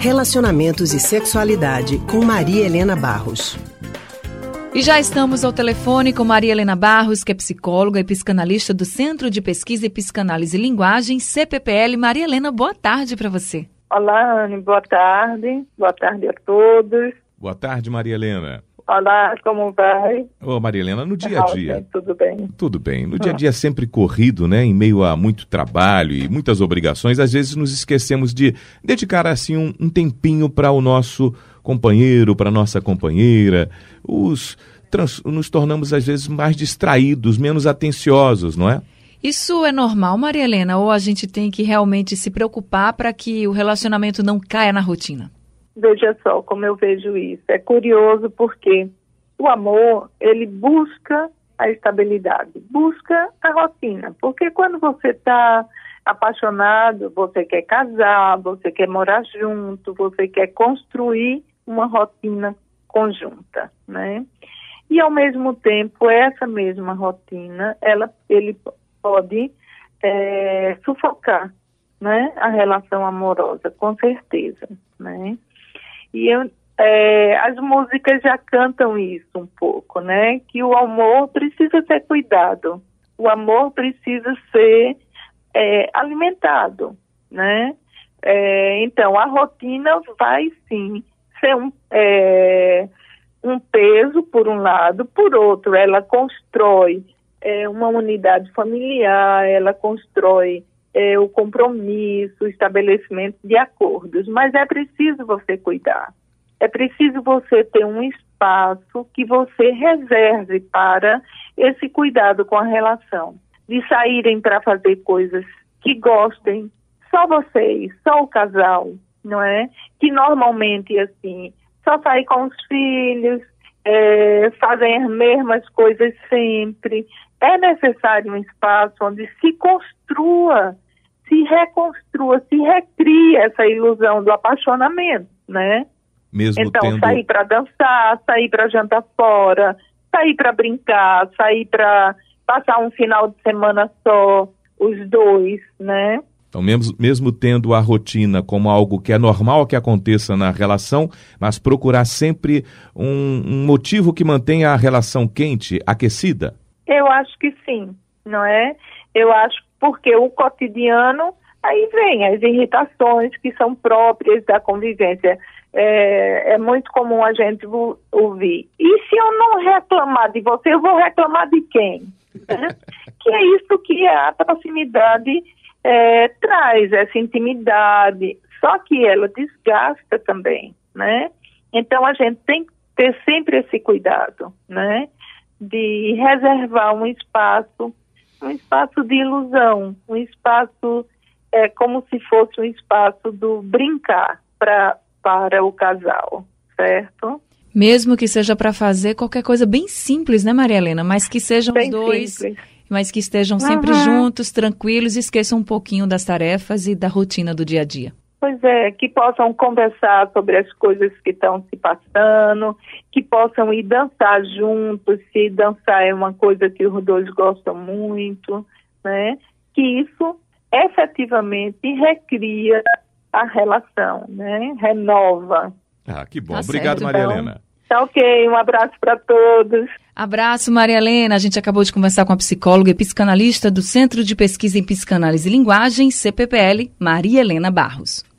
Relacionamentos e Sexualidade com Maria Helena Barros. E já estamos ao telefone com Maria Helena Barros, que é psicóloga e psicanalista do Centro de Pesquisa e Psicanálise e Linguagem, CPPL. Maria Helena, boa tarde para você. Olá, Anne, boa tarde. Boa tarde a todos. Boa tarde, Maria Helena. Olá, como vai? Ô, Maria Helena, no dia a dia. Tudo bem. Tudo bem. No dia a dia é sempre corrido, né? Em meio a muito trabalho e muitas obrigações, às vezes nos esquecemos de dedicar assim um, um tempinho para o nosso companheiro, para nossa companheira. Os trans, nos tornamos às vezes mais distraídos, menos atenciosos, não é? Isso é normal, Maria Helena, ou a gente tem que realmente se preocupar para que o relacionamento não caia na rotina? Veja só como eu vejo isso. É curioso porque o amor, ele busca a estabilidade, busca a rotina. Porque quando você está apaixonado, você quer casar, você quer morar junto, você quer construir uma rotina conjunta, né? E ao mesmo tempo essa mesma rotina, ela, ele pode é, sufocar, né, a relação amorosa, com certeza, né? E é, as músicas já cantam isso um pouco, né? Que o amor precisa ser cuidado, o amor precisa ser é, alimentado, né? É, então a rotina vai sim ser um, é, um peso por um lado, por outro, ela constrói é, uma unidade familiar, ela constrói é, o compromisso, o estabelecimento de acordos, mas é preciso você cuidar. É preciso você ter um espaço que você reserve para esse cuidado com a relação. De saírem para fazer coisas que gostem, só vocês, só o casal, não é? Que normalmente, assim, só sair com os filhos, é, fazem as mesmas coisas sempre. É necessário um espaço onde se construa, se reconstrua, se recria essa ilusão do apaixonamento, né? Mesmo então, tendo... sair para dançar, sair para jantar fora, sair para brincar, sair para passar um final de semana só, os dois, né? Então, mesmo, mesmo tendo a rotina como algo que é normal que aconteça na relação, mas procurar sempre um, um motivo que mantenha a relação quente, aquecida? Eu acho que sim, não é? Eu acho porque o cotidiano, aí vem as irritações que são próprias da convivência. É, é, muito comum a gente ouvir. E se eu não reclamar de você, eu vou reclamar de quem? Né? que é isso que a proximidade é, traz essa intimidade, só que ela desgasta também, né? Então a gente tem que ter sempre esse cuidado, né? De reservar um espaço, um espaço de ilusão, um espaço é como se fosse um espaço do brincar pra, para o casal, certo? Mesmo que seja para fazer qualquer coisa bem simples, né, Maria Helena? Mas que sejam bem os dois simples mas que estejam sempre uhum. juntos, tranquilos, esqueçam um pouquinho das tarefas e da rotina do dia a dia. Pois é, que possam conversar sobre as coisas que estão se passando, que possam ir dançar juntos, se dançar é uma coisa que os dois gostam muito, né? Que isso efetivamente recria a relação, né? Renova. Ah, que bom. Tá Obrigado, certo, Maria então. Helena. Tá ok, um abraço para todos. Abraço, Maria Helena. A gente acabou de conversar com a psicóloga e psicanalista do Centro de Pesquisa em Psicanálise e Linguagem, CPPL, Maria Helena Barros.